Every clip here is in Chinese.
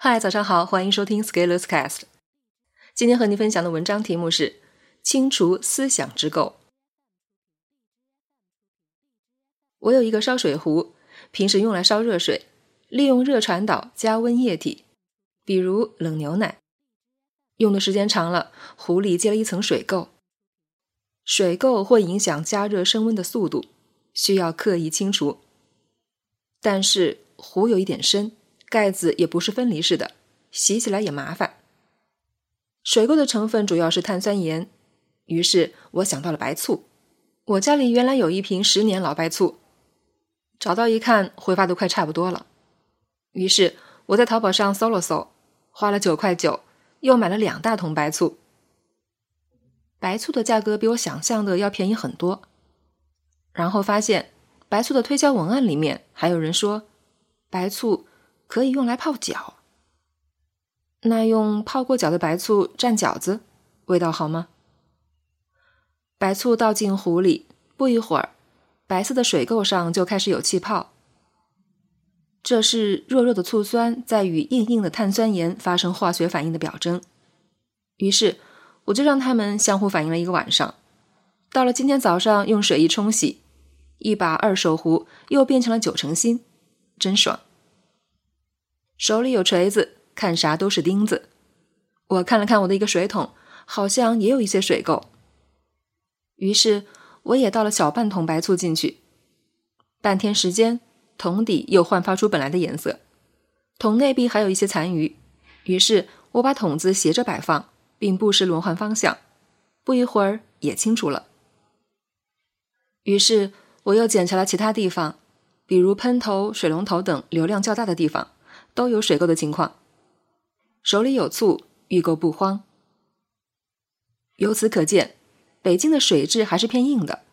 嗨，早上好，欢迎收听 Scalers Cast。今天和你分享的文章题目是“清除思想之垢”。我有一个烧水壶，平时用来烧热水，利用热传导加温液体，比如冷牛奶。用的时间长了，壶里结了一层水垢。水垢会影响加热升温的速度，需要刻意清除。但是壶有一点深。盖子也不是分离式的，洗起来也麻烦。水垢的成分主要是碳酸盐，于是我想到了白醋。我家里原来有一瓶十年老白醋，找到一看，挥发都快差不多了。于是我在淘宝上搜了搜，花了九块九，又买了两大桶白醋。白醋的价格比我想象的要便宜很多。然后发现白醋的推销文案里面还有人说，白醋。可以用来泡脚，那用泡过脚的白醋蘸饺子，味道好吗？白醋倒进壶里，不一会儿，白色的水垢上就开始有气泡。这是弱弱的醋酸在与硬硬的碳酸盐发生化学反应的表征。于是，我就让它们相互反应了一个晚上。到了今天早上，用水一冲洗，一把二手壶又变成了九成新，真爽。手里有锤子，看啥都是钉子。我看了看我的一个水桶，好像也有一些水垢。于是我也倒了小半桶白醋进去。半天时间，桶底又焕发出本来的颜色，桶内壁还有一些残余。于是我把桶子斜着摆放，并不时轮换方向。不一会儿也清楚了。于是我又检查了其他地方，比如喷头、水龙头等流量较大的地方。都有水垢的情况，手里有醋，遇垢不慌。由此可见，北京的水质还是偏硬的，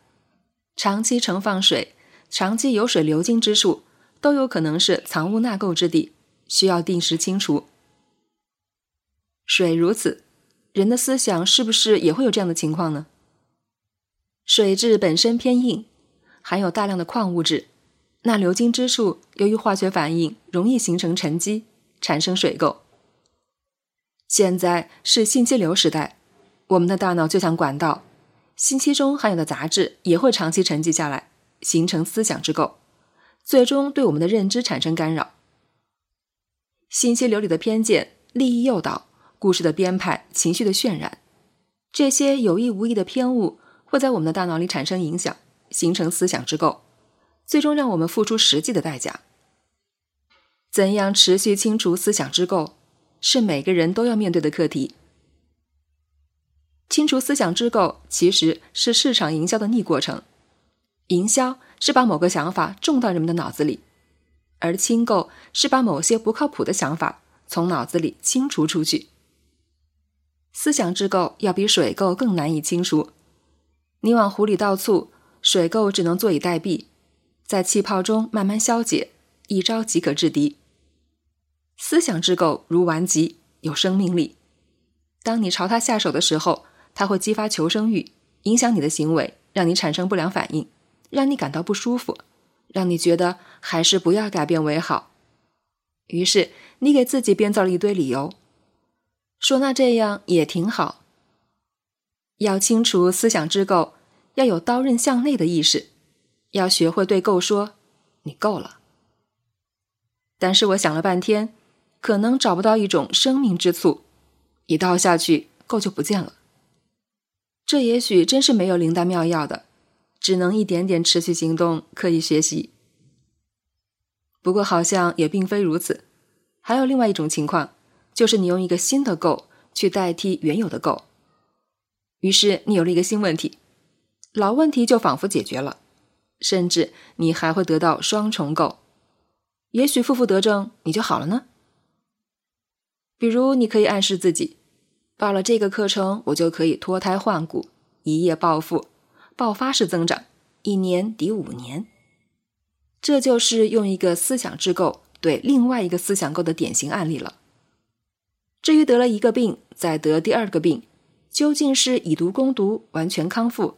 长期盛放水，长期有水流经之处，都有可能是藏污纳垢之地，需要定时清除。水如此，人的思想是不是也会有这样的情况呢？水质本身偏硬，含有大量的矿物质。那流经之处，由于化学反应，容易形成沉积，产生水垢。现在是信息流时代，我们的大脑就像管道，信息中含有的杂质也会长期沉积下来，形成思想之垢，最终对我们的认知产生干扰。信息流里的偏见、利益诱导、故事的编排、情绪的渲染，这些有意无意的偏误，会在我们的大脑里产生影响，形成思想之垢。最终让我们付出实际的代价。怎样持续清除思想之垢，是每个人都要面对的课题。清除思想之垢其实是市场营销的逆过程。营销是把某个想法种到人们的脑子里，而清垢是把某些不靠谱的想法从脑子里清除出去。思想之垢要比水垢更难以清除。你往壶里倒醋，水垢只能坐以待毙。在气泡中慢慢消解，一招即可制敌。思想之垢如顽疾，有生命力。当你朝它下手的时候，它会激发求生欲，影响你的行为，让你产生不良反应，让你感到不舒服，让你觉得还是不要改变为好。于是你给自己编造了一堆理由，说那这样也挺好。要清除思想之垢，要有刀刃向内的意识。要学会对够说，你够了。但是我想了半天，可能找不到一种生命之醋，一倒下去，够就不见了。这也许真是没有灵丹妙药的，只能一点点持续行动，刻意学习。不过好像也并非如此，还有另外一种情况，就是你用一个新的够去代替原有的够，于是你有了一个新问题，老问题就仿佛解决了。甚至你还会得到双重垢，也许负负得正，你就好了呢。比如，你可以暗示自己，报了这个课程，我就可以脱胎换骨，一夜暴富，爆发式增长，一年抵五年。这就是用一个思想制构对另外一个思想构的典型案例了。至于得了一个病再得第二个病，究竟是以毒攻毒，完全康复？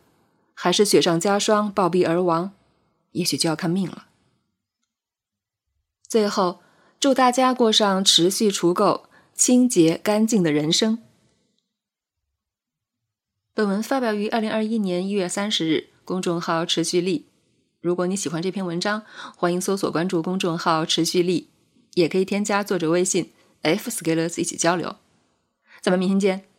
还是雪上加霜，暴毙而亡，也许就要看命了。最后，祝大家过上持续除垢、清洁干净的人生。本文发表于二零二一年一月三十日，公众号“持续力”。如果你喜欢这篇文章，欢迎搜索关注公众号“持续力”，也可以添加作者微信 f scalers 一起交流。咱们明天见。